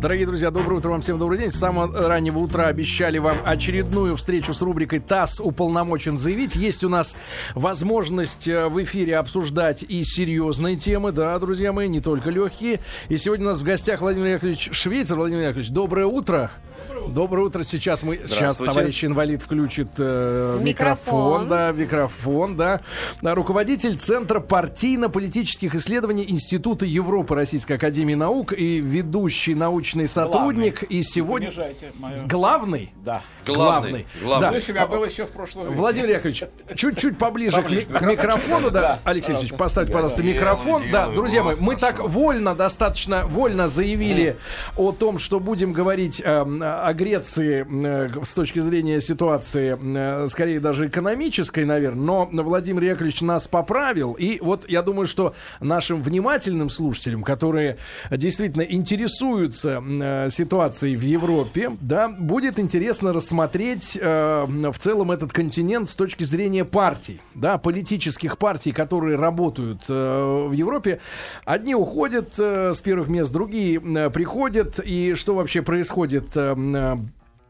Дорогие друзья, доброе утро вам всем, добрый день. С самого раннего утра обещали вам очередную встречу с рубрикой «ТАСС уполномочен заявить». Есть у нас возможность э, в эфире обсуждать и серьезные темы, да, друзья мои, не только легкие. И сегодня у нас в гостях Владимир Яковлевич Швейцар. Владимир Яковлевич, доброе утро. Доброе утро. Сейчас мы сейчас товарищ инвалид включит э, микрофон. микрофон, да, микрофон, да. Руководитель Центра партийно-политических исследований Института Европы Российской Академии Наук и ведущий научный сотрудник. Главный. И сегодня мое... главный. Да. Главный. Главный. Да. Плюс я был еще в прошлом Владимир Яковлевич, чуть-чуть поближе, поближе к, к микрофону, да. да. Алексей Алексеевич, поставьте, пожалуйста, микрофон. Да, друзья мои, мы так вольно, достаточно вольно заявили о том, что будем говорить э, о Греции э, с точки зрения ситуации, э, скорее даже экономической, наверное, но Владимир Яковлевич нас поправил. И вот я думаю, что нашим внимательным слушателям, которые действительно интересуются э, ситуацией в Европе, да, будет интересно рассмотреть в целом этот континент с точки зрения партий, да, политических партий, которые работают в Европе. Одни уходят с первых мест, другие приходят. И что вообще происходит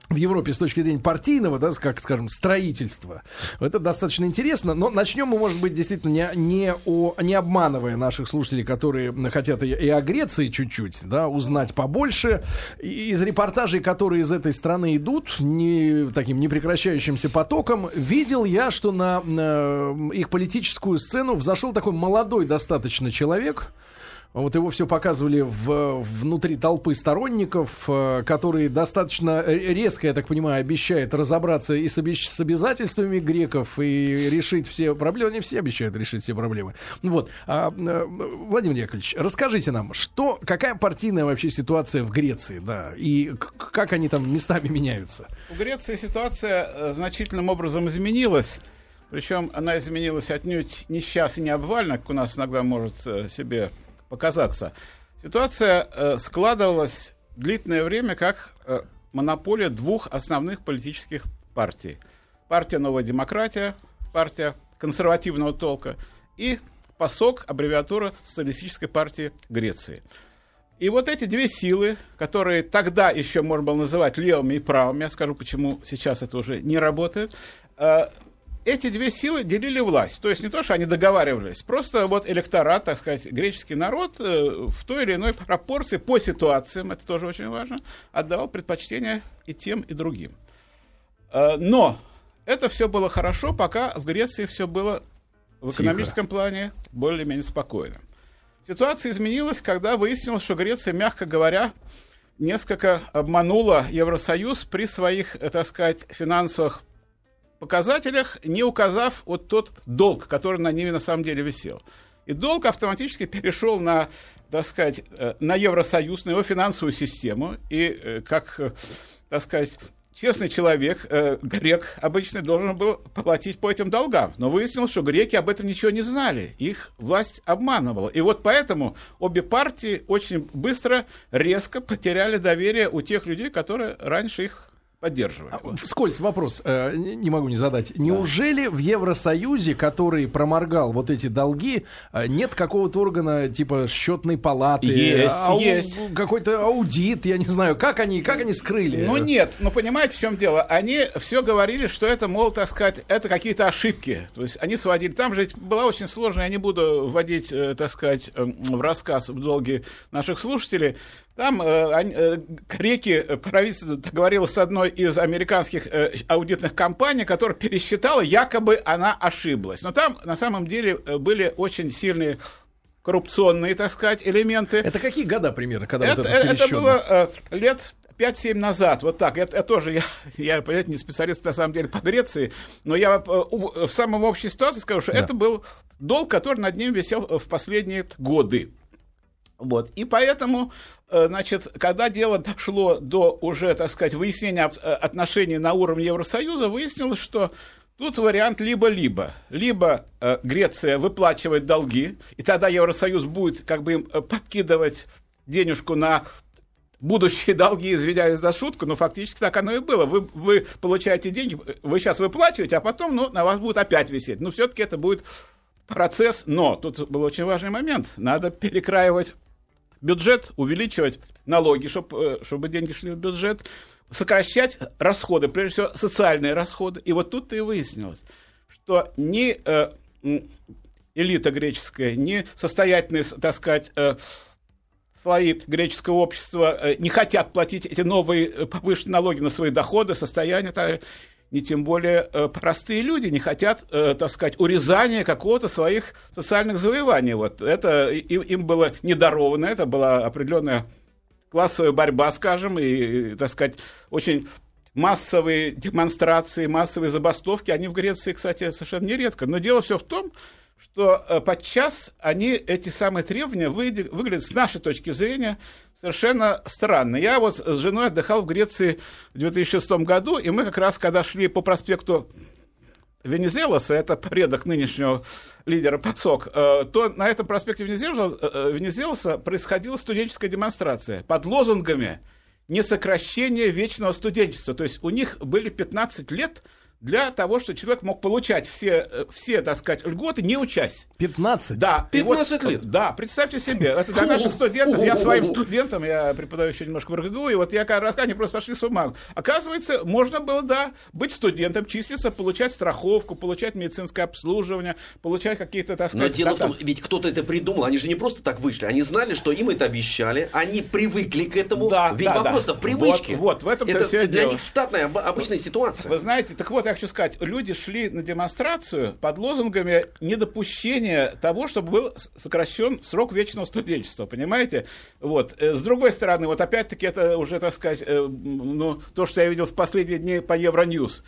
в Европе с точки зрения партийного, да, как скажем, строительства. Это достаточно интересно. Но начнем мы, может быть, действительно не, не, о, не обманывая наших слушателей, которые хотят и, и о Греции чуть-чуть, да, узнать побольше. И из репортажей, которые из этой страны идут, не, таким непрекращающимся потоком, видел я, что на, на их политическую сцену взошел такой молодой достаточно человек, вот его все показывали в, внутри толпы сторонников, э, которые достаточно резко, я так понимаю, обещают разобраться и с, обещ- с обязательствами греков и решить все проблемы. Не все обещают решить все проблемы. Вот. А, э, Владимир Яковлевич, расскажите нам, что, какая партийная вообще ситуация в Греции, да, и как они там местами меняются? В Греции ситуация э, значительным образом изменилась. Причем она изменилась отнюдь не сейчас и не обвально, как у нас иногда может себе показаться. Ситуация э, складывалась длительное время как э, монополия двух основных политических партий. Партия «Новая демократия», партия консервативного толка и ПАСОК, аббревиатура Социалистической партии Греции. И вот эти две силы, которые тогда еще можно было называть левыми и правыми, я скажу, почему сейчас это уже не работает, э, эти две силы делили власть. То есть не то, что они договаривались, просто вот электорат, так сказать, греческий народ э, в той или иной пропорции по ситуациям, это тоже очень важно, отдавал предпочтение и тем, и другим. Э, но это все было хорошо, пока в Греции все было в экономическом Тихо. плане более-менее спокойно. Ситуация изменилась, когда выяснилось, что Греция, мягко говоря, несколько обманула Евросоюз при своих, э, так сказать, финансовых показателях, не указав вот тот долг, который на ними на самом деле висел. И долг автоматически перешел на, так сказать, э, на Евросоюз, на его финансовую систему. И э, как, э, так сказать, честный человек, грек обычно должен был платить по этим долгам. Но выяснилось, что греки об этом ничего не знали. Их власть обманывала. И вот поэтому обе партии очень быстро, резко потеряли доверие у тех людей, которые раньше их поддерживали. А, вскользь вопрос, э, не могу не задать. Да. Неужели в Евросоюзе, который проморгал вот эти долги, э, нет какого-то органа типа счетной палаты? Есть, ау, есть. Какой-то аудит, я не знаю, как они, как они скрыли? Ну нет, ну понимаете, в чем дело? Они все говорили, что это, мол, так сказать, это какие-то ошибки. То есть они сводили. Там же была очень сложная, я не буду вводить, э, так сказать, эм, в рассказ в долги наших слушателей, там э, э, греки, э, правительство договорилось с одной из американских э, аудитных компаний, которая пересчитала, якобы она ошиблась. Но там на самом деле э, были очень сильные коррупционные, так сказать, элементы. Это какие года примерно, когда это, вот это Это было э, лет 5-7 назад, вот так, я, я тоже, я, я, понятно, не специалист на самом деле по Греции, но я э, в, в самом общей ситуации скажу, что да. это был долг, который над ним висел в последние годы. Вот. И поэтому, э, значит, когда дело дошло до уже, так сказать, выяснения э, отношений на уровне Евросоюза, выяснилось, что тут вариант либо-либо. Либо э, Греция выплачивает долги, и тогда Евросоюз будет как бы им подкидывать денежку на будущие долги, извиняюсь за шутку, но фактически так оно и было. Вы, вы получаете деньги, вы сейчас выплачиваете, а потом ну, на вас будет опять висеть. Но все-таки это будет процесс, но тут был очень важный момент. Надо перекраивать бюджет увеличивать, налоги, чтобы, чтобы деньги шли в бюджет, сокращать расходы, прежде всего социальные расходы. И вот тут-то и выяснилось, что ни э, элита греческая, ни состоятельные, так сказать, э, слои греческого общества э, не хотят платить эти новые э, повышенные налоги на свои доходы, состояния, не тем более э, простые люди не хотят, э, так сказать, урезания какого-то своих социальных завоеваний. Вот это им, было не даровано, это была определенная классовая борьба, скажем, и, так сказать, очень массовые демонстрации, массовые забастовки, они в Греции, кстати, совершенно нередко. Но дело все в том, что э, подчас они, эти самые требования, выглядят с нашей точки зрения совершенно странно. Я вот с женой отдыхал в Греции в 2006 году, и мы как раз, когда шли по проспекту Венезелоса, это предок нынешнего лидера ПАСОК, э, то на этом проспекте э, Венезелоса происходила студенческая демонстрация под лозунгами «несокращение вечного студенчества». То есть у них были 15 лет – для того, чтобы человек мог получать все, э, все так сказать, льготы, не учась. 15? Да. 15 вот, лет? Да, представьте себе, это для наших студентов, я своим студентам, я преподаю еще немножко в РГГУ, и вот я как раз, они просто пошли с ума. Оказывается, можно было, да, быть студентом, числиться, получать страховку, получать медицинское обслуживание, получать какие-то, так сказать... Но дело в том, ведь кто-то это придумал, они же не просто так вышли, они знали, что им это обещали, они привыкли к этому, да, ведь да, вопрос-то да. в привычке. Вот, вот в этом это все для дело. них штатная, обычная ситуация. Вы знаете, так вот, я хочу сказать, люди шли на демонстрацию под лозунгами недопущения того, чтобы был сокращен срок вечного студенчества, понимаете? Вот. Э, с другой стороны, вот опять-таки это уже, так сказать, э, ну, то, что я видел в последние дни по Евроньюз.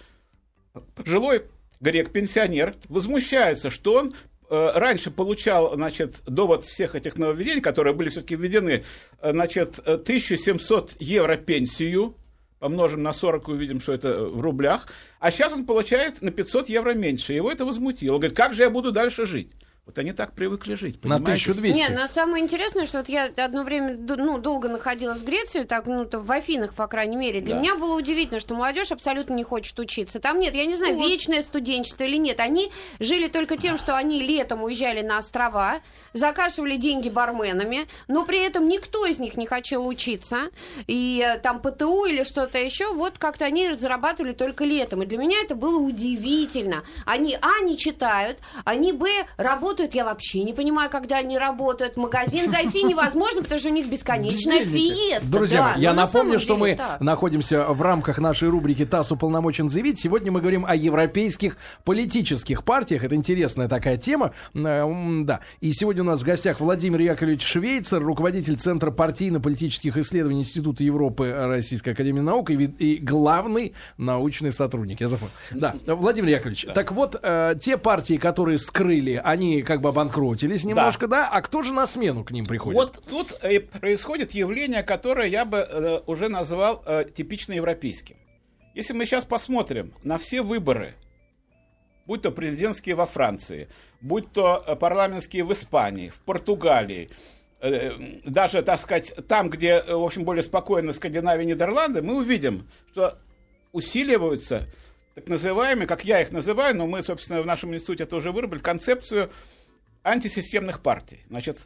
Пожилой грек-пенсионер возмущается, что он э, раньше получал, значит, до вот всех этих нововведений, которые были все-таки введены, значит, 1700 евро пенсию, помножим на 40 и увидим, что это в рублях. А сейчас он получает на 500 евро меньше. Его это возмутило. Он говорит, как же я буду дальше жить? Вот они так привыкли жить, понимаете? На 1200. Нет, но самое интересное, что вот я одно время ну, долго находилась в Греции, так, ну, то в Афинах, по крайней мере. Для да. меня было удивительно, что молодежь абсолютно не хочет учиться. Там нет, я не знаю, ну, вечное студенчество или нет. Они жили только тем, что они летом уезжали на острова, закашивали деньги барменами, но при этом никто из них не хотел учиться. И э, там ПТУ или что-то еще, вот как-то они зарабатывали только летом. И для меня это было удивительно. Они, а, не читают, они, б, работают работают, я вообще не понимаю, когда они работают. В магазин зайти невозможно, потому что у них бесконечная фиеста. Друзья, да, я напомню, что мы так. находимся в рамках нашей рубрики «ТАСС уполномочен заявить». Сегодня мы говорим о европейских политических партиях. Это интересная такая тема. Э, да. И сегодня у нас в гостях Владимир Яковлевич Швейцер, руководитель Центра партийно-политических исследований Института Европы Российской Академии Наук и, и главный научный сотрудник. Я запомнил. Да, Владимир Яковлевич, да. так вот, э, те партии, которые скрыли, они как бы обанкротились немножко, да. да? А кто же на смену к ним приходит? Вот тут э, происходит явление, которое я бы э, уже назвал э, типично европейским. Если мы сейчас посмотрим на все выборы, будь то президентские во Франции, будь то э, парламентские в Испании, в Португалии, э, даже, так сказать, там, где, в общем, более спокойно Скандинавия, Нидерланды, мы увидим, что усиливаются так называемые, как я их называю, но мы, собственно, в нашем институте это уже выработали, концепцию антисистемных партий. Значит,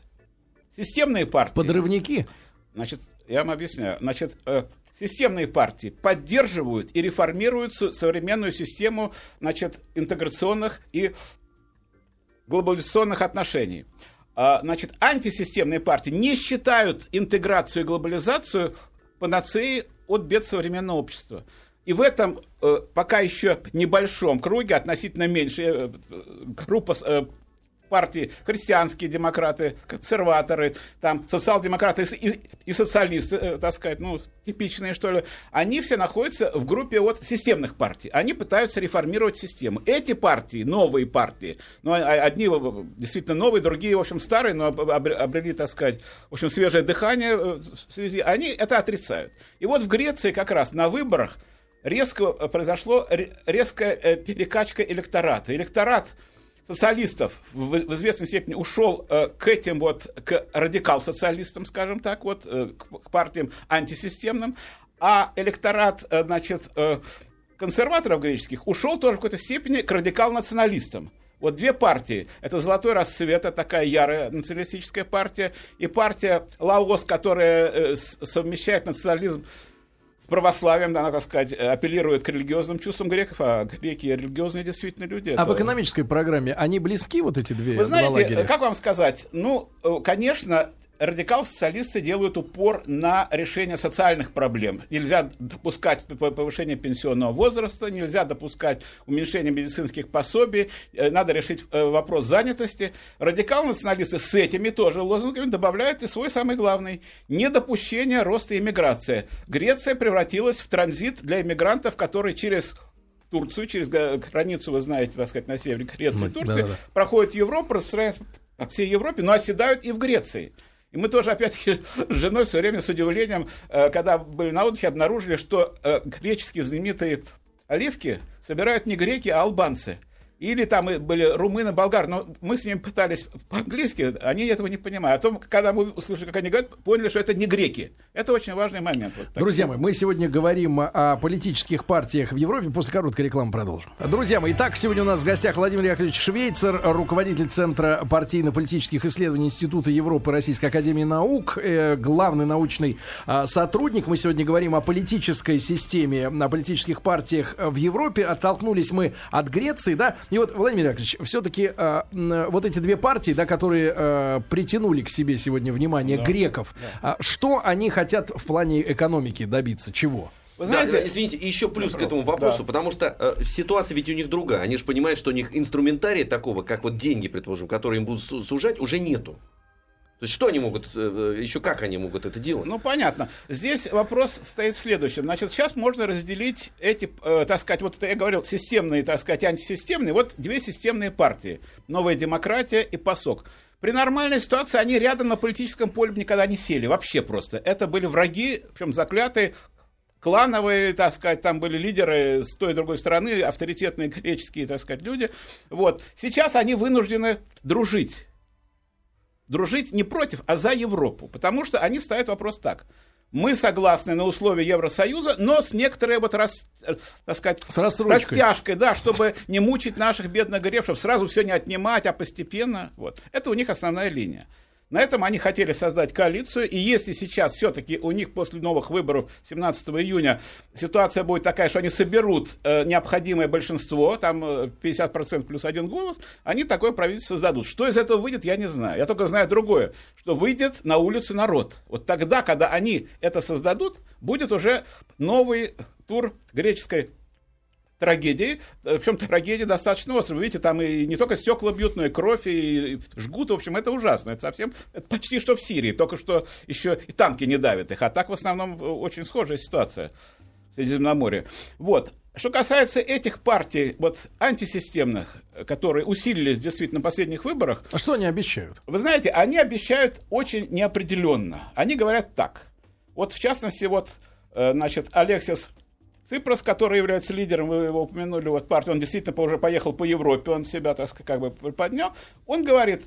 системные партии... Подрывники? Значит, я вам объясняю. Значит, э, системные партии поддерживают и реформируют современную систему значит, интеграционных и глобализационных отношений. А, значит, антисистемные партии не считают интеграцию и глобализацию панацеей от бед современного общества. И в этом э, пока еще небольшом круге, относительно меньше, э, группа э, партии христианские демократы, консерваторы, там социал-демократы и, и социалисты, э, так сказать, ну, типичные, что ли, они все находятся в группе вот системных партий. Они пытаются реформировать систему. Эти партии, новые партии, ну, а, а, одни действительно новые, другие, в общем, старые, но обрели, так сказать, в общем, свежее дыхание э, в связи, они это отрицают. И вот в Греции как раз на выборах резко произошло резкая перекачка электората. Электорат социалистов в, известной степени ушел э, к этим вот, к радикал-социалистам, скажем так, вот, э, к, партиям антисистемным, а электорат, э, значит, э, консерваторов греческих ушел тоже в какой-то степени к радикал-националистам. Вот две партии. Это «Золотой рассвет», это такая ярая националистическая партия, и партия «Лаос», которая э, совмещает национализм с православием, она, так сказать, апеллирует к религиозным чувствам греков, а греки религиозные действительно люди. А это... в экономической программе они близки, вот эти две Вы знаете, лагеря? как вам сказать, ну, э, конечно, радикал-социалисты делают упор на решение социальных проблем. Нельзя допускать повышение пенсионного возраста, нельзя допускать уменьшение медицинских пособий, э, надо решить э, вопрос занятости. Радикал-националисты с этими тоже лозунгами добавляют и свой самый главный – недопущение роста иммиграции. Греция превратилась в транзит для иммигрантов, которые через Турцию, через границу, вы знаете, так сказать, на севере Греции, Турции, да, да. проходят Европу, распространяются по всей Европе, но оседают и в Греции. И мы тоже, опять-таки, с женой все время с удивлением, э, когда были на отдыхе, обнаружили, что э, греческие знаменитые оливки собирают не греки, а албанцы – или там были румыны, болгары, но мы с ними пытались по-английски, они этого не понимают. А том, когда мы услышали, как они говорят, поняли, что это не греки. Это очень важный момент. Вот Друзья мои, мы сегодня говорим о политических партиях в Европе. После короткой рекламы продолжим. Друзья мои, итак, сегодня у нас в гостях Владимир Яковлевич Швейцер, руководитель Центра партийно-политических исследований Института Европы Российской Академии Наук, э, главный научный э, сотрудник. Мы сегодня говорим о политической системе, о политических партиях в Европе. Оттолкнулись мы от Греции, да, и вот, Владимир Яковлевич, все-таки э, вот эти две партии, да, которые э, притянули к себе сегодня внимание да. греков, да. Э, что они хотят в плане экономики добиться? Чего? Вы знаете, да, извините, еще плюс к этому вопросу, да. потому что э, ситуация ведь у них другая. Они же понимают, что у них инструментария такого, как вот деньги, предположим, которые им будут сужать, уже нету. То есть что они могут, э, еще как они могут это делать? Ну, понятно. Здесь вопрос стоит в следующем. Значит, сейчас можно разделить эти, э, так сказать, вот это я говорил, системные, так сказать, антисистемные, вот две системные партии. Новая демократия и ПАСОК. При нормальной ситуации они рядом на политическом поле никогда не сели, вообще просто. Это были враги, причем заклятые, клановые, так сказать, там были лидеры с той и другой стороны, авторитетные греческие, так сказать, люди. Вот. Сейчас они вынуждены дружить дружить не против, а за Европу. Потому что они ставят вопрос так. Мы согласны на условия Евросоюза, но с некоторой вот рас, так сказать, с растяжкой, да, чтобы не мучить наших бедных гребшев, сразу все не отнимать, а постепенно. Вот. Это у них основная линия. На этом они хотели создать коалицию, и если сейчас все-таки у них после новых выборов 17 июня ситуация будет такая, что они соберут э, необходимое большинство, там 50% э, плюс один голос, они такое правительство создадут. Что из этого выйдет, я не знаю. Я только знаю другое, что выйдет на улицу народ. Вот тогда, когда они это создадут, будет уже новый тур греческой трагедии. Причем трагедия достаточно острая. Вы видите, там и не только стекла бьют, но и кровь, и жгут. В общем, это ужасно. Это совсем это почти что в Сирии. Только что еще и танки не давят их. А так в основном очень схожая ситуация в Средиземноморье. Вот. Что касается этих партий, вот антисистемных, которые усилились действительно на последних выборах. А что они обещают? Вы знаете, они обещают очень неопределенно. Они говорят так. Вот в частности, вот, э, значит, Алексис Ципрос, который является лидером, вы его упомянули, вот партии, он действительно уже поехал по Европе, он себя, так сказать, как бы поднял, он говорит,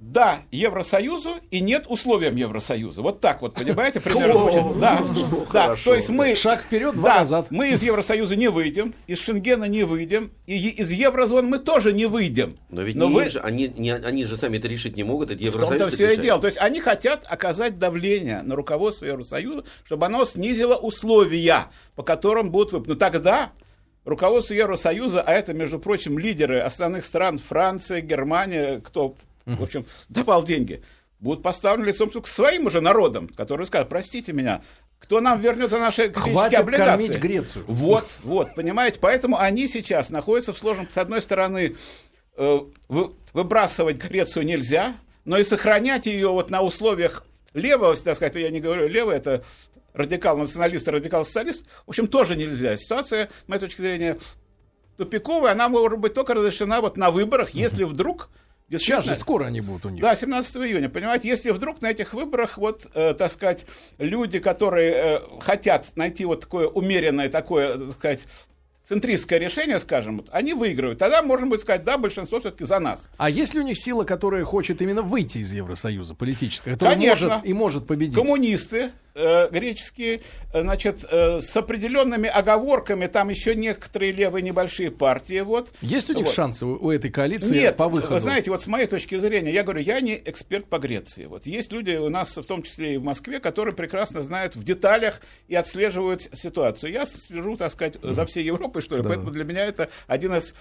да Евросоюзу и нет условиям Евросоюза. Вот так вот, понимаете, примерно звучит. Да, да. То есть мы... Шаг вперед, два назад. Мы из Евросоюза не выйдем, из Шенгена не выйдем, и из еврозоны мы тоже не выйдем. Но ведь Но не вы... же, они, не, они же сами это решить не могут, это Евросоюз. В том-то все и дело. То есть они хотят оказать давление на руководство Евросоюза, чтобы оно снизило условия, по которым будут выполнены. Ну тогда руководство Евросоюза, а это, между прочим, лидеры основных стран Франция, Германия, кто в общем, давал деньги, будут поставлены лицом к своим уже народам, которые скажут, простите меня, кто нам вернет за наши греческие облигации? кормить Грецию. Вот, вот, понимаете, поэтому они сейчас находятся в сложном, с одной стороны, э, вы, выбрасывать Грецию нельзя, но и сохранять ее вот на условиях левого, так сказать, я не говорю левого, это радикал-националист, радикал-социалист, в общем, тоже нельзя. Ситуация, с моей точки зрения, тупиковая, она может быть только разрешена вот на выборах, если вдруг Сейчас же скоро они будут у них. Да, 17 июня. Понимаете, если вдруг на этих выборах, вот, э, так сказать, люди, которые э, хотят найти вот такое умеренное, такое, так сказать, центристское решение, скажем, вот, они выигрывают. Тогда можно будет сказать, да, большинство все-таки за нас. А есть ли у них сила, которая хочет именно выйти из Евросоюза политическая, которая Конечно. может и может победить? Коммунисты, э, греческие, э, значит, э, с определенными оговорками, там еще некоторые левые небольшие партии, вот. Есть у них вот. шансы у, у этой коалиции Нет, по выходу? вы знаете, вот с моей точки зрения, я говорю, я не эксперт по Греции. Вот есть люди у нас, в том числе и в Москве, которые прекрасно знают в деталях и отслеживают ситуацию. Я слежу, так сказать, за всей Европой, что ли, Да. поэтому для меня это один из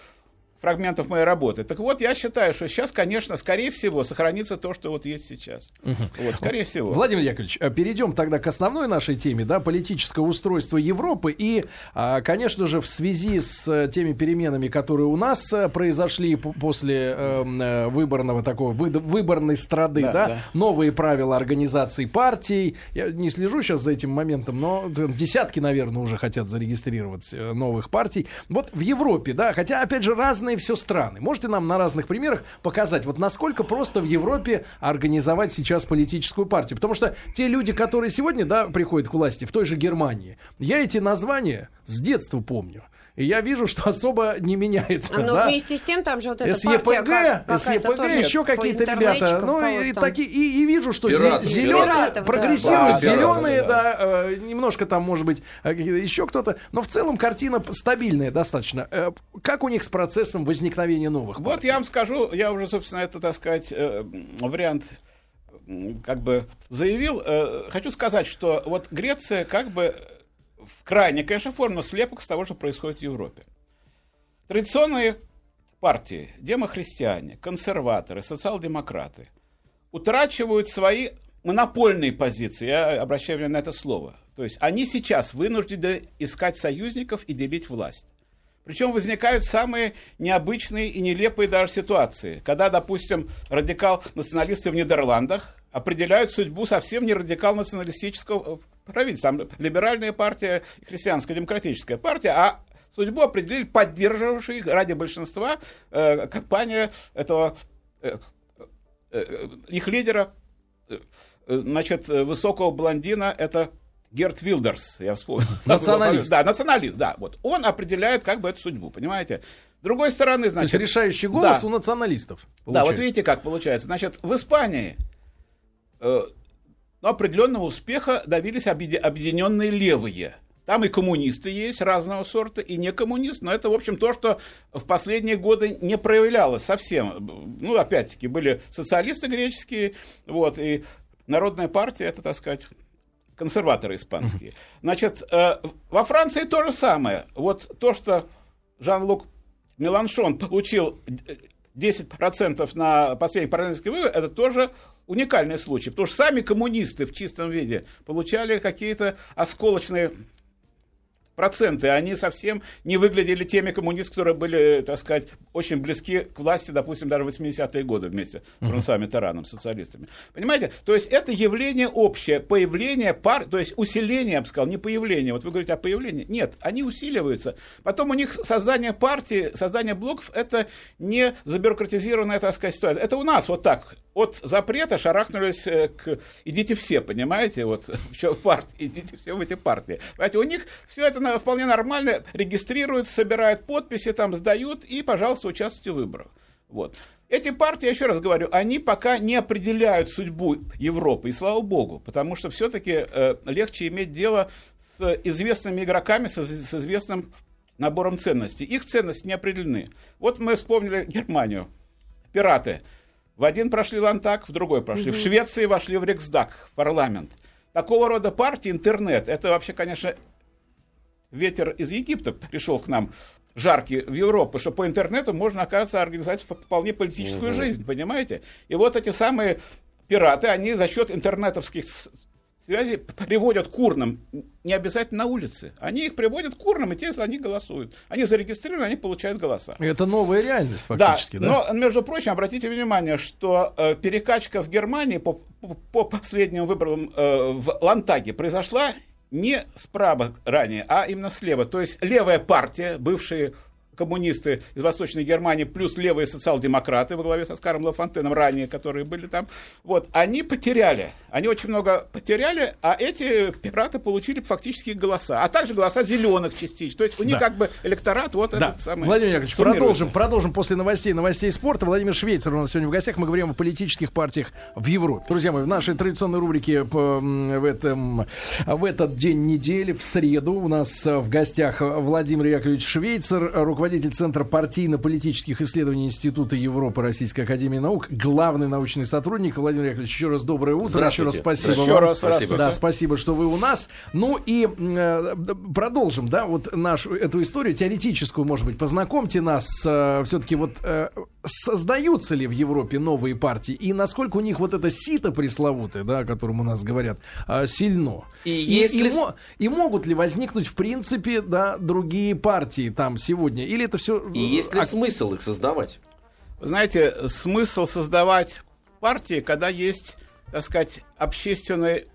фрагментов моей работы. Так вот, я считаю, что сейчас, конечно, скорее всего, сохранится то, что вот есть сейчас. Вот, скорее всего. Владимир Яковлевич, э, перейдем тогда к основной нашей теме, да, политическое устройство Европы. И, а, конечно же, в связи с э, теми переменами, которые у нас э, произошли после эм, выборного такого, выборной страды, да, Да, да. новые правила организации партий. Я не слежу сейчас за этим моментом, но десятки, наверное, уже хотят зарегистрировать новых партий. Вот в Европе, да, хотя, опять же, разные все страны. Можете нам на разных примерах показать, вот насколько просто в Европе организовать сейчас политическую партию? Потому что те люди, которые сегодня, да, приходят к власти, в той же Германии, я эти названия с детства помню. И я вижу, что особо не меняется. А, ну, да. вместе с тем, там же вот эта СЕПГ, партия как- СЕПГ, тоже еще какие-то ребята. Ну, и, кого-то там. таки, и, и вижу, что Пираты, зеленые пиратов, да. прогрессируют, Да, зеленые, пираты, да, э, немножко там, может быть, э, какие-то еще кто-то. Но в целом картина стабильная достаточно. Э, Как у них с процессом возникновения новых? Вот партий? я вам скажу, я уже, собственно, это, так сказать, э, вариант как бы заявил. Э, Хочу сказать, что вот Греция как бы в крайне, конечно, форме, но слепок с того, что происходит в Европе. Традиционные партии, демохристиане, консерваторы, социал-демократы утрачивают свои монопольные позиции. Я обращаю внимание на это слово. То есть они сейчас вынуждены искать союзников и делить власть. Причем возникают самые необычные и нелепые даже ситуации. Когда, допустим, радикал-националисты в Нидерландах определяют судьбу совсем не радикал-националистического э, правительства. Там либеральная партия, христианская демократическая партия, а судьбу определили поддерживавшие их ради большинства э, компания этого э, э, их лидера, э, э, значит, э, высокого блондина, это Герт Вилдерс, я вспомнил. Националист. Да, националист, да. Вот. Он определяет как бы эту судьбу, понимаете? С другой стороны, То есть значит... решающий голос да. у националистов. Да, вот получается. видите, как получается. Значит, в Испании э, ну, определенного успеха добились объеди- объединенные левые. Там и коммунисты есть разного сорта, и не коммунисты, но это, в общем, то, что в последние годы не проявлялось совсем. Ну, опять-таки, были социалисты греческие, вот, и Народная партия, это, так сказать, консерваторы испанские. Значит, э, во Франции то же самое. Вот то, что Жан-Лук Меланшон получил 10% на последних парламентских выборах, это тоже уникальный случай. Потому что сами коммунисты в чистом виде получали какие-то осколочные проценты, они совсем не выглядели теми коммунистами, которые были, так сказать, очень близки к власти, допустим, даже в 80-е годы вместе с Франсуа Миттераном, социалистами. Понимаете? То есть это явление общее, появление пар, то есть усиление, я бы сказал, не появление. Вот вы говорите о появлении. Нет, они усиливаются. Потом у них создание партии, создание блоков, это не забюрократизированная, так сказать, ситуация. Это у нас вот так. От запрета шарахнулись э, к... Идите все, понимаете? Вот в партии, идите все в эти партии. Понимаете, у них все это на- вполне нормально, регистрируют, собирают подписи, там сдают, и, пожалуйста, участвуйте в выборах. Вот. Эти партии, я еще раз говорю, они пока не определяют судьбу Европы, и слава богу, потому что все-таки э, легче иметь дело с известными игроками, с, с известным набором ценностей. Их ценности не определены. Вот мы вспомнили Германию. Пираты. В один прошли Лантак, в другой прошли. В Швеции вошли в Риксдаг, в парламент. Такого рода партии, интернет, это вообще, конечно, ветер из Египта пришел к нам жаркий в Европу, что по интернету можно, оказывается, организовать вполне политическую жизнь, понимаете? И вот эти самые пираты, они за счет интернетовских связей приводят к урнам, не обязательно на улице. Они их приводят к урнам, и те, они голосуют. Они зарегистрированы, они получают голоса. Это новая реальность фактически, да? но, между прочим, обратите внимание, что э, перекачка в Германии по, по- по последним выборам э, в Лантаге произошла не справа ранее, а именно слева. То есть левая партия, бывшие коммунисты из Восточной Германии, плюс левые социал-демократы во главе со Скаром Лафонтеном ранее, которые были там, вот, они потеряли, они очень много потеряли, а эти пираты получили фактически голоса, а также голоса зеленых частично. То есть у них да. как бы электорат вот да. этот самый. Владимир Яковлевич, продолжим, продолжим после новостей, новостей спорта. Владимир Швейцер у нас сегодня в гостях. Мы говорим о политических партиях в Европе. Друзья мои, в нашей традиционной рубрике по, в, этом, в этот день недели, в среду, у нас в гостях Владимир Яковлевич Швейцер, руководитель Центра партийно-политических исследований Института Европы Российской Академии Наук, главный научный сотрудник. Владимир Яковлевич, еще раз доброе утро. Еще раз спасибо еще вам. Раз, спасибо. Да, спасибо, что вы у нас. Ну и э, продолжим, да, вот нашу эту историю теоретическую, может быть, познакомьте нас э, все-таки вот э, создаются ли в Европе новые партии и насколько у них вот это сито пресловутое, да, о котором у нас говорят, э, сильно. И, и, если... и, и могут ли возникнуть в принципе, да, другие партии там сегодня, или это все? И есть ли а... смысл их создавать? знаете, смысл создавать партии, когда есть, так сказать, общественный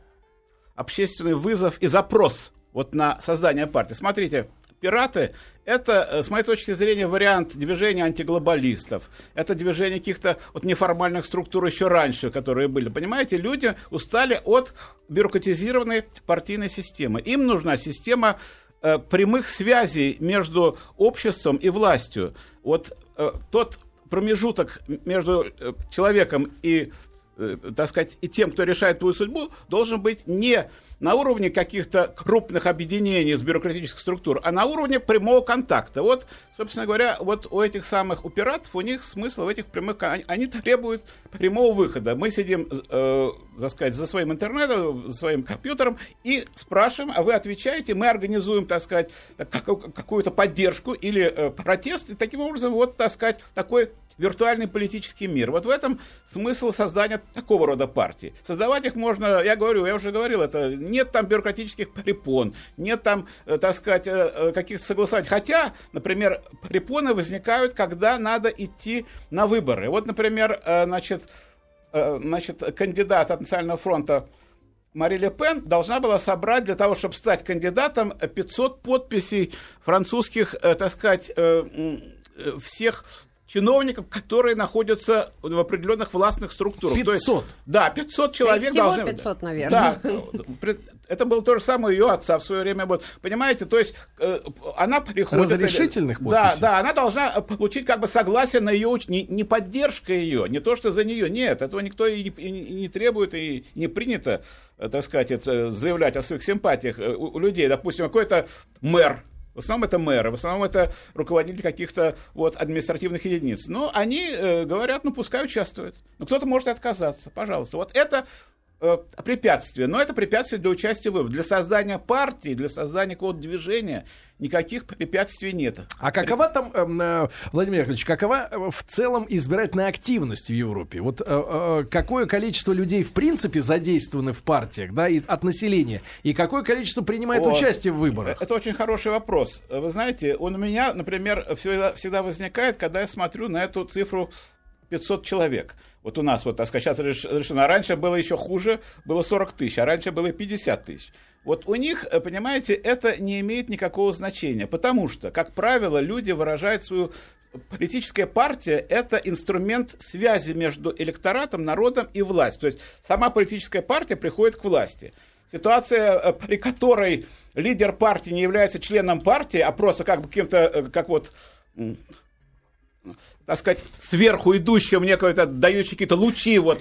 общественный вызов и запрос вот на создание партии. Смотрите, пираты – это, э, с моей точки зрения, вариант движения антиглобалистов. Это движение каких-то вот неформальных структур еще раньше, которые были. Понимаете, люди устали от бюрократизированной партийной системы. Им нужна система э, прямых связей между обществом и властью. Вот э, тот промежуток между э, человеком и Э, так сказать, и тем, кто решает твою судьбу, должен быть не на уровне каких-то крупных объединений с бюрократических структур, а на уровне прямого контакта. Вот, собственно говоря, вот у этих самых операторов, у них смысл в этих прямых... Они требуют прямого выхода. Мы сидим, э, так сказать, за своим интернетом, за своим компьютером и спрашиваем, а вы отвечаете, мы организуем, так сказать, какую-то поддержку или э, протест, и таким образом, вот, так сказать, такой виртуальный политический мир. Вот в этом смысл создания такого рода партий. Создавать их можно, я говорю, я уже говорил, это нет там бюрократических препон, нет там, э, так сказать, э, э, каких-то согласований. Хотя, например, препоны возникают, когда надо идти на выборы. Вот, например, значит, значит кандидат от Национального фронта Мари Ле Пен должна была собрать для того, чтобы стать кандидатом 500 подписей французских, так сказать, всех чиновников, которые находятся в определенных властных структурах. 500? То есть, да, 500 человек всего должны... 500, наверное. Да, это было то же самое ее отца в свое время. Вот, понимаете, то есть э, она приходит... Разрешительных подписей? Да, да, она должна получить как бы согласие на ее... Не, не поддержка ее, не то, что за нее. Нет, этого никто и не, и не требует, и не принято, э, так сказать, это, заявлять о своих симпатиях э, у, у людей. Допустим, какой-то мэр в основном это мэры, в основном это руководители каких-то вот административных единиц. Но они э, говорят, ну пускай участвуют. Но кто-то может отказаться, пожалуйста. Вот это препятствие. Но это препятствие для участия в выборах. Для создания партии, для создания какого-то движения никаких препятствий нет. А какова там, эм, э, Владимир Яковлевич, какова э, в целом избирательная активность в Европе? Вот э, э, какое количество людей в принципе задействованы в партиях, да, и, от населения, и какое количество принимает вот. участие в выборах? Это очень хороший вопрос. Вы знаете, он у меня, например, всегда, всегда возникает, когда я смотрю на эту цифру 500 человек. Вот у нас, вот, так сказать, сейчас решено. А раньше было еще хуже, было 40 тысяч, а раньше было 50 тысяч. Вот у них, э, понимаете, это не имеет никакого значения, потому что, как правило, люди выражают свою политическая партия – это инструмент связи между электоратом, народом и властью. То есть сама политическая партия приходит к власти. Ситуация, э, при которой лидер партии не является членом партии, а просто как бы кем-то, э, как вот так сказать, сверху идущим мне какой-то дающий какие-то лучи вот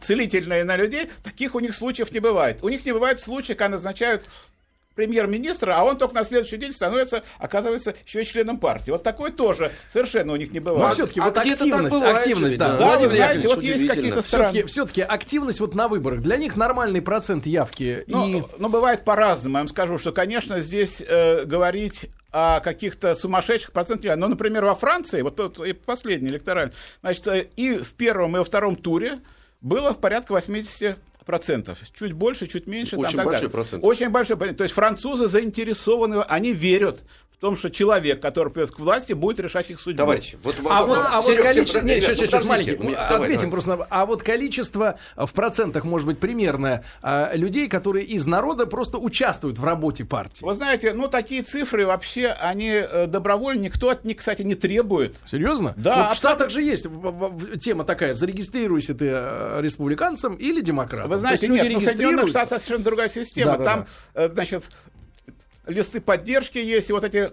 целительные на людей, таких у них случаев не бывает. У них не бывает случаев, когда назначают премьер-министра, а он только на следующий день становится, оказывается, еще и членом партии. Вот такой тоже совершенно у них не бывает. Но все-таки а вот активность, бывает, активность, да. Да, да вы знаете, вот есть какие-то все-таки, все-таки активность вот на выборах. Для них нормальный процент явки. Но, и... но бывает по-разному. Я вам скажу, что, конечно, здесь э, говорить о каких-то сумасшедших процентах. Но, например, во Франции, вот последний электоральный, значит, и в первом, и во втором туре было в порядке 80 процентов. Чуть больше, чуть меньше. Очень там, большой так процент. Очень большой процент. То есть французы заинтересованы, они верят в том, что человек, который придет к власти, будет решать их судьбу. Товарищ, вот, а вот, а вот количество... Нет, сейчас, сейчас, маленький. Давай, ответим давай. просто. А вот количество в процентах, может быть, примерное, а, людей, которые из народа просто участвуют в работе партии. Вы знаете, ну, такие цифры вообще, они э, добровольно, никто от них, кстати, не требует. Серьезно? Да. Вот в Штатах же есть тема такая, зарегистрируйся ты э, республиканцем или демократом. Вы знаете, нет, ну, в Соединенных Штатах совершенно другая система. Да, Там, да. Э, значит, листы поддержки есть, и вот эти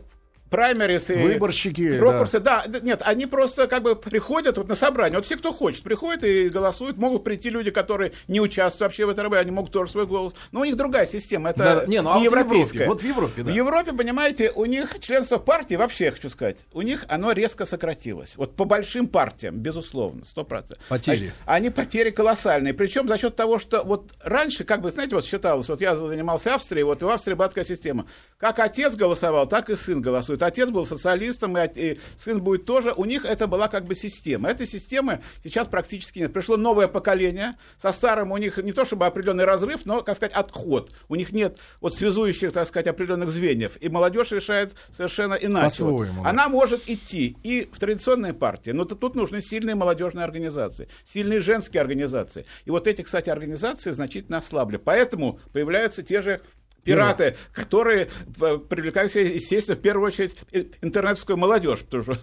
праймерис и выборщики, прокурсы, да. да, нет, они просто как бы приходят вот на собрание. Вот все, кто хочет, приходят и голосуют. Могут прийти люди, которые не участвуют вообще в этой работе, они могут тоже свой голос. Но у них другая система, это да, не, ну, а не вот европейская. В Европе, вот в Европе, да. В Европе, понимаете, у них членство партии, вообще я хочу сказать, у них оно резко сократилось. Вот по большим партиям, безусловно, сто процентов. Потери. Значит, они потери колоссальные. Причем за счет того, что вот раньше, как бы, знаете, вот считалось, вот я занимался Австрией, вот и в Австрии была такая система. Как отец голосовал, так и сын голосует отец был социалистом, и, и сын будет тоже. У них это была как бы система. Этой системы сейчас практически нет. Пришло новое поколение. Со старым у них не то чтобы определенный разрыв, но, как сказать, отход. У них нет вот связующих, так сказать, определенных звеньев. И молодежь решает совершенно иначе. Вот. Она может идти и в традиционные партии, но тут нужны сильные молодежные организации, сильные женские организации. И вот эти, кстати, организации значительно ослабли. Поэтому появляются те же пираты, Пират. которые э, привлекают, естественно, в первую очередь интернетскую молодежь, потому что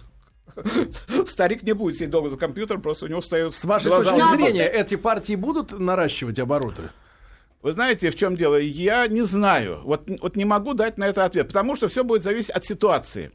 Старик не будет сидеть долго за компьютером, просто у него встают С вашей глаза точки зрения, эти партии будут наращивать обороты? Вы знаете, в чем дело? Я не знаю. Вот, вот не могу дать на это ответ, потому что все будет зависеть от ситуации.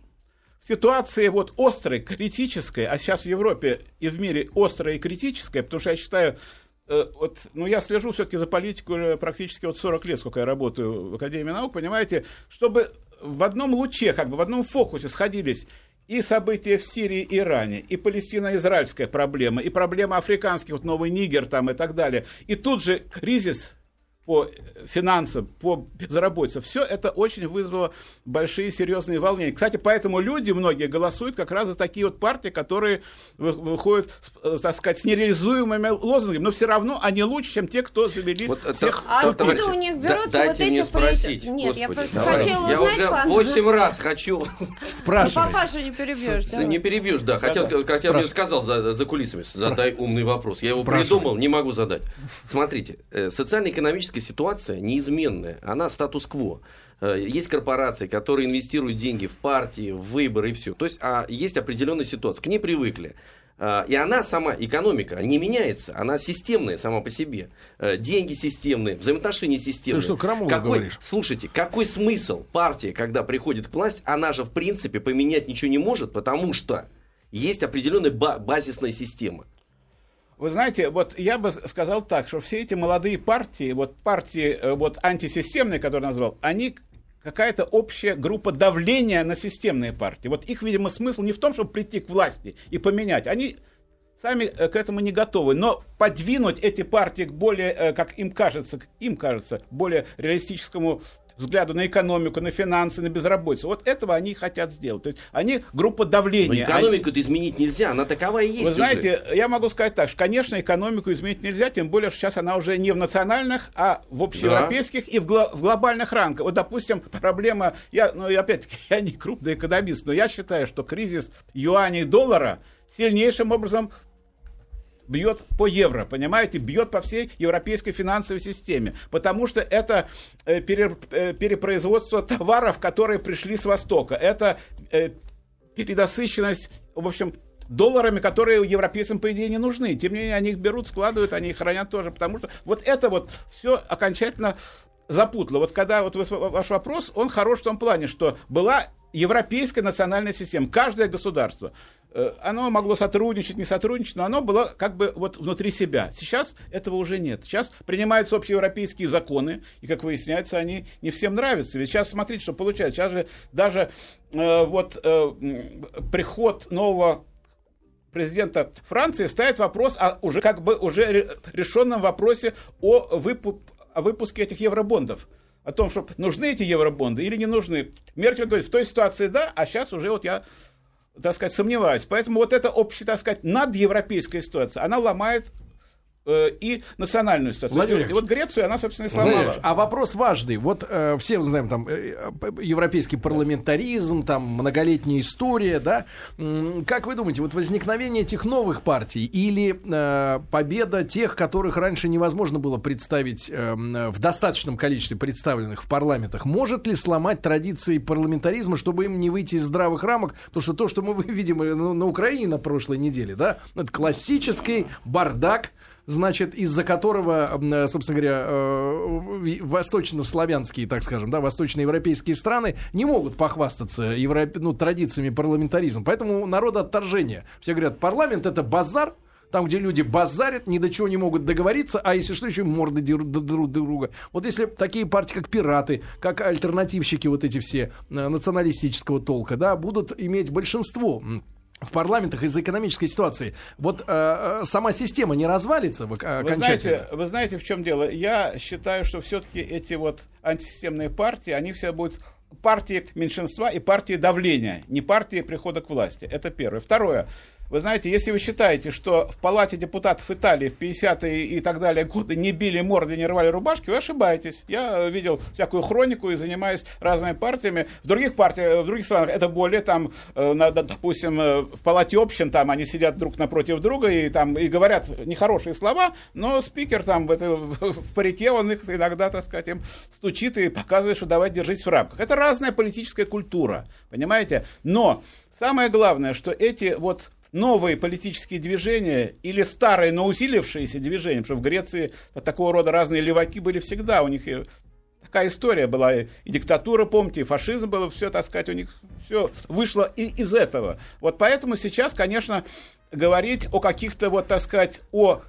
В ситуации вот острой, критической, а сейчас в Европе и в мире острая и критическая, потому что я считаю, Э, вот, ну, я слежу все-таки за политикой практически вот 40 лет, сколько я работаю в Академии наук, понимаете, чтобы в одном луче, как бы в одном фокусе сходились и события в Сирии и Иране, и палестино-израильская проблема, и проблема африканских, вот новый Нигер там и так далее, и тут же кризис по финансам, по безработице. Все это очень вызвало большие серьезные волнения. Кстати, поэтому люди многие голосуют как раз за такие вот партии, которые выходят, э, так сказать, с нереализуемыми лозунгами, но все равно они лучше, чем те, кто завели вот всех. А откуда у них берутся да, вот эти спросить, Нет, Господи, я просто давай. хотела я узнать, уже восемь раз хочу спрашивать. Ну, папаша не перебьешь, да? Не перебьешь, да. Хотел, как я мне сказал за, за кулисами, задай умный вопрос. Я его придумал, не могу задать. Смотрите, э, социально-экономическая ситуация не неизменная, она статус-кво. Э, есть корпорации, которые инвестируют деньги в партии, в выборы и все. То есть а есть определенная ситуация, к ней привыкли. Э, и она сама, экономика, не меняется, она системная сама по себе. Э, деньги системные, взаимоотношения системные. Ты что, Крамола какой, говоришь? Слушайте, какой смысл партии, когда приходит к власти, она же в принципе поменять ничего не может, потому что есть определенная базисная система. Вы знаете, вот я бы сказал так, что все эти молодые партии, вот партии э, вот антисистемные, которые назвал, они какая-то общая группа давления на системные партии. Вот их, видимо, смысл не в том, чтобы прийти к власти и поменять. Они сами э, к этому не готовы. Но подвинуть эти партии к более, э, как им кажется, им кажется, более реалистическому взгляду на экономику, на финансы, на безработицу. Вот этого они хотят сделать. То есть они группа давления. Но экономику они... изменить нельзя, она такова и есть. Вы знаете, уже. я могу сказать так, что, конечно, экономику изменить нельзя, тем более, что сейчас она уже не в национальных, а в общеевропейских да. и в, гло- в глобальных рамках. Вот, допустим, проблема, я, ну, опять-таки, я не крупный экономист, но я считаю, что кризис юаней и доллара сильнейшим образом бьет по евро, понимаете, бьет по всей европейской финансовой системе, потому что это э, э, перепроизводство товаров, которые пришли с Востока, это э, передосыщенность, в общем, долларами, которые европейцам, по идее, не нужны. Тем не менее, они их берут, складывают, они их хранят тоже, потому что вот это вот все окончательно запутало. Вот когда вот ваш вопрос, он хорош в том плане, что была европейская национальная система. Каждое государство оно могло сотрудничать, не сотрудничать, но оно было как бы вот внутри себя. Сейчас этого уже нет. Сейчас принимаются общеевропейские законы, и, как выясняется, они не всем нравятся. Ведь сейчас смотрите, что получается. Сейчас же даже э, вот э, приход нового президента Франции ставит вопрос о уже как бы уже решенном вопросе о, випу, о выпуске этих евробондов о том, что нужны эти евробонды или не нужны. Меркель говорит, в той ситуации да, а сейчас уже вот я так сказать, сомневаюсь. Поэтому вот эта общая, так сказать, надевропейская ситуация, она ломает и национальную ситуацию. Владимир, и вот Грецию она, собственно, и сломала. А вопрос важный. Вот э, все знаем, там, э, европейский парламентаризм, там, многолетняя история, да? Как вы думаете, вот возникновение этих новых партий или э, победа тех, которых раньше невозможно было представить э, в достаточном количестве представленных в парламентах, может ли сломать традиции парламентаризма, чтобы им не выйти из здравых рамок? Потому что то, что мы видим э, на, на Украине на прошлой неделе, да, это классический бардак, значит, из-за которого, э, собственно говоря, э, восточнославянские, так скажем, да, восточноевропейские страны не могут похвастаться евро... ну, традициями парламентаризма. Поэтому народ отторжение. Все говорят, парламент это базар, там, где люди базарят, ни до чего не могут договориться, а если что, еще морды дерут друг друга. Вот если такие партии, как пираты, как альтернативщики, вот эти все э, националистического толка, да, будут иметь большинство в парламентах из-за экономической ситуации. Вот э, э сама система не развалится в, э, вы знаете, вы знаете, в чем дело? Я считаю, что все-таки эти вот антисистемные партии, они все будут партии меньшинства и партии давления, не партии прихода к власти. Это первое. Второе. Вы знаете, если вы считаете, что в Палате депутатов Италии в 50-е и так далее годы не били морды, не рвали рубашки, вы ошибаетесь. Я видел всякую хронику и занимаюсь разными партиями. В других партиях, в других странах это более там, э, допустим, э, в Палате общин там они сидят друг напротив друга и там и говорят нехорошие слова, но спикер там в, это, в парике, он их иногда, так сказать, им стучит и показывает, что давайте держитесь в рамках. Это разная политическая культура, понимаете? Но самое главное, что эти вот новые политические движения или старые, но усилившиеся движения, потому что в Греции такого рода разные леваки были всегда, у них такая история была, и диктатура, помните, и фашизм было, все, так сказать, у них все вышло и из этого. Вот поэтому сейчас, конечно, говорить о каких-то, вот, так сказать, о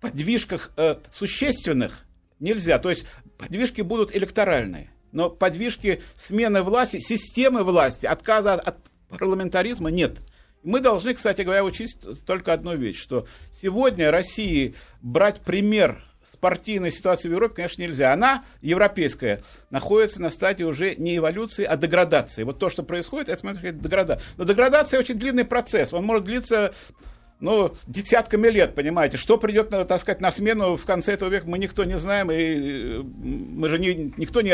подвижках э, существенных нельзя. То есть подвижки будут электоральные, но подвижки смены власти, системы власти, отказа от парламентаризма нет. Мы должны, кстати говоря, учесть только одну вещь, что сегодня России брать пример с партийной ситуации в Европе, конечно, нельзя. Она, европейская, находится на стадии уже не эволюции, а деградации. Вот то, что происходит, это, смотрите, деградация. Но деградация очень длинный процесс. Он может длиться ну, десятками лет, понимаете. Что придет, так сказать, на смену в конце этого века, мы никто не знаем, и мы же не, никто не,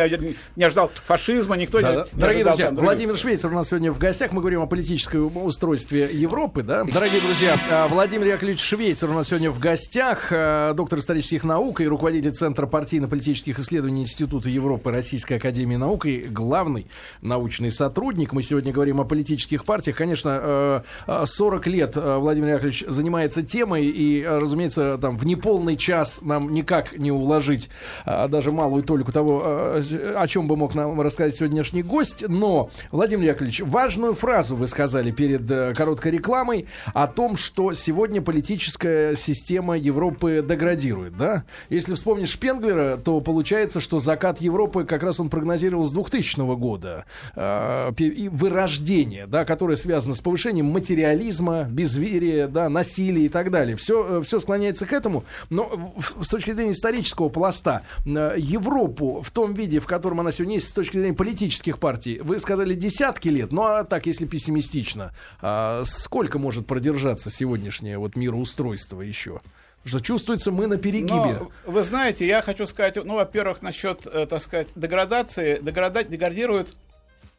не ожидал фашизма, никто да, не, да. не Дорогие ожидал, друзья, там, Владимир Швейцер у нас сегодня в гостях, мы говорим о политическом устройстве Европы, да. Дорогие друзья, а, Владимир Яковлевич Швейцер у нас сегодня в гостях, доктор исторических наук и руководитель Центра партийно-политических исследований Института Европы Российской Академии Наук и главный научный сотрудник. Мы сегодня говорим о политических партиях. Конечно, 40 а, лет Владимир Яковлевич Владимирович занимается темой, и, разумеется, там в неполный час нам никак не уложить а, даже малую толику того, а, о чем бы мог нам рассказать сегодняшний гость. Но, Владимир Яковлевич, важную фразу вы сказали перед а, короткой рекламой о том, что сегодня политическая система Европы деградирует, да? Если вспомнить Шпенглера, то получается, что закат Европы как раз он прогнозировал с 2000 года э, и вырождение, да, которое связано с повышением материализма, безверия, да, да, насилие и так далее. Все, э, все склоняется к этому. Но с точки зрения исторического пласта, э, Европу в том виде, в котором она сегодня есть, с точки зрения политических партий, вы сказали десятки лет, ну а так, если пессимистично, а сколько может продержаться сегодняшнее вот мироустройство еще? что чувствуется, мы на перегибе. Но, вы знаете, я хочу сказать, ну, во-первых, насчет, э, так сказать, деградации. Деграда... Деградирует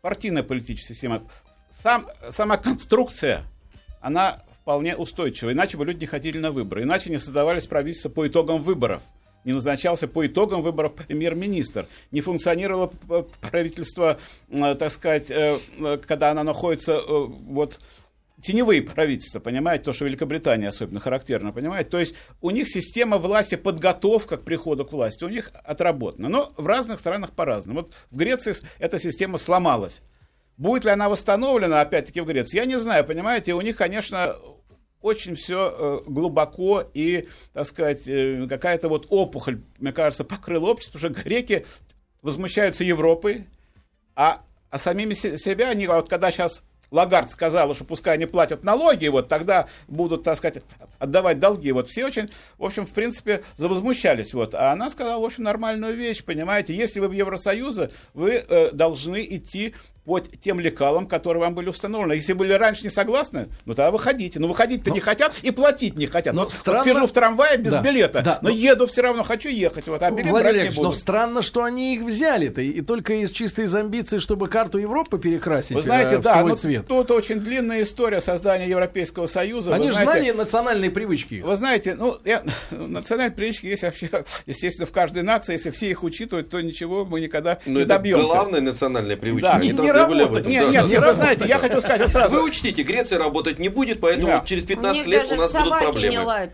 партийная политическая система. Сам, сама конструкция, она вполне устойчиво. Иначе бы люди не ходили на выборы. Иначе не создавались правительства по итогам выборов. Не назначался по итогам выборов премьер-министр. Не функционировало правительство, э, так сказать, э, э, когда оно находится вот теневые правительства, понимаете, то, что Великобритания особенно характерно, понимаете, то есть у них система власти, подготовка к приходу к власти, у них отработана, но в разных странах по-разному. Вот в Греции эта система сломалась. Будет ли она восстановлена, опять-таки, в Греции, я не знаю, понимаете, у них, конечно, очень все э, глубоко и, так сказать, э, какая-то вот опухоль, мне кажется, покрыла общество, потому что греки возмущаются Европой, а, а самими себя они, вот когда сейчас Лагард сказала, что пускай они платят налоги, вот тогда будут, так сказать, отдавать долги. Вот все очень, в общем, в принципе, завозмущались. Вот. А она сказала, общем, нормальную вещь, понимаете. Если вы в Евросоюзе, вы э, должны идти под тем лекалам, которые вам были установлены. Если были раньше не согласны, ну тогда выходите. Но выходить-то но, не хотят и платить не хотят. Но вот, странно... сижу в трамвае без да, билета, да, но, но еду все равно, хочу ехать. Вот, а билет Владимир брать не буду. Но странно, что они их взяли-то, и только из чистой из амбиций, чтобы карту Европы перекрасить Вы знаете, э, в да, свой ну, цвет. Тут очень длинная история создания Европейского Союза. Они же знали национальные привычки. Вы знаете, ну, я, национальные привычки есть вообще, естественно, в каждой нации. Если все их учитывать, то ничего мы никогда но не добьемся. главная национальная привычка. Да, не, не работать. Не, нет, нет, вы знаете, я хочу сказать сразу. Вы учтите, Греция работать не будет, поэтому через 15 лет у нас будут проблемы.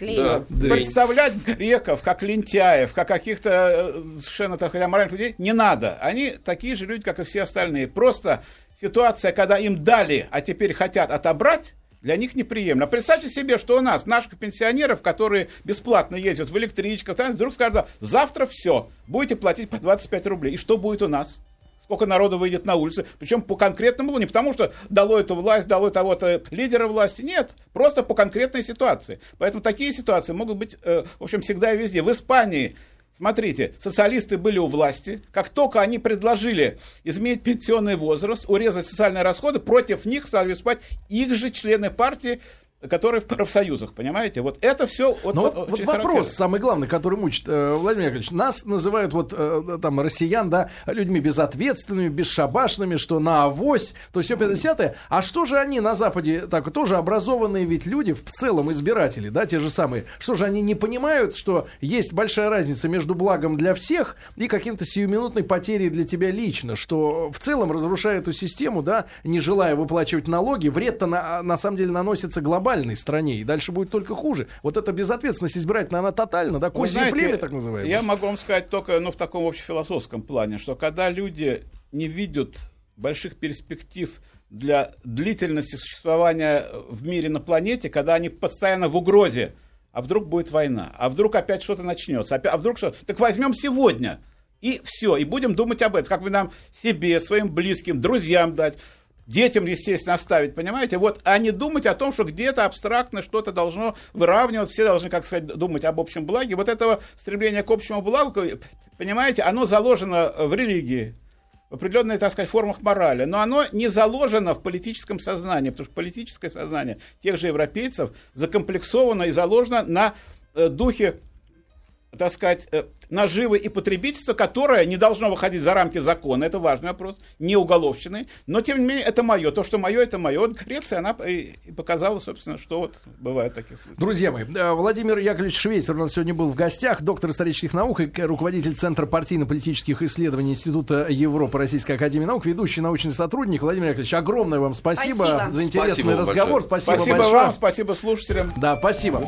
Представлять греков как лентяев, как каких-то э, совершенно, так сказать, аморальных людей не надо. Они такие же люди, как и все остальные. Просто ситуация, когда им дали, а теперь хотят отобрать, для них неприемлемо. Представьте себе, что у нас, наших пенсионеров, которые бесплатно ездят в электричках, вдруг скажут, завтра все, будете платить по 25 рублей. И что будет у нас? Сколько народу выйдет на улицы. Причем по конкретному, не потому что дало эту власть, дало того-то лидера власти. Нет, просто по конкретной ситуации. Поэтому такие ситуации могут быть, э, в общем, всегда и везде. В Испании Смотрите, социалисты были у власти. Как только они предложили изменить пенсионный возраст, урезать социальные расходы, против них стали выступать их же члены партии, которые в профсоюзах, понимаете? Вот это все... Вот, Но вот, вот, вот вопрос самый главный, который мучит э, Владимир Яковлевич. Нас называют вот э, там россиян, да, людьми безответственными, бесшабашными, что на авось, то все 50 А что же они на Западе, так тоже образованные ведь люди, в целом избиратели, да, те же самые, что же они не понимают, что есть большая разница между благом для всех и каким-то сиюминутной потерей для тебя лично, что в целом разрушая эту систему, да, не желая выплачивать налоги, вред-то на, на самом деле наносится глобально глобальной стране, и дальше будет только хуже. Вот эта безответственность избирательная, она тотальна, да, козье племя, так называемое. Я могу вам сказать только, ну, в таком общефилософском плане, что когда люди не видят больших перспектив для длительности существования в мире на планете, когда они постоянно в угрозе, а вдруг будет война, а вдруг опять что-то начнется, а вдруг что? Так возьмем сегодня. И все, и будем думать об этом, как бы нам себе, своим близким, друзьям дать, детям, естественно, оставить, понимаете? Вот, а не думать о том, что где-то абстрактно что-то должно выравнивать, все должны, как сказать, думать об общем благе. Вот этого стремления к общему благу, понимаете, оно заложено в религии, в определенных, так сказать, формах морали, но оно не заложено в политическом сознании, потому что политическое сознание тех же европейцев закомплексовано и заложено на э, духе так сказать, э, наживы и потребительства, которое не должно выходить за рамки закона, это важный вопрос, не уголовщины, но тем не менее это мое, то, что мое, это мое. Вот Греция, она и показала, собственно, что вот бывает такие случаи. Друзья мои, Владимир Яковлевич Швейцер у нас сегодня был в гостях, доктор исторических наук и руководитель Центра партийно-политических исследований Института Европы Российской Академии Наук, ведущий научный сотрудник. Владимир Яковлевич, огромное вам спасибо, спасибо. за интересный спасибо разговор. Спасибо, спасибо большое. вам, спасибо слушателям. Да, спасибо.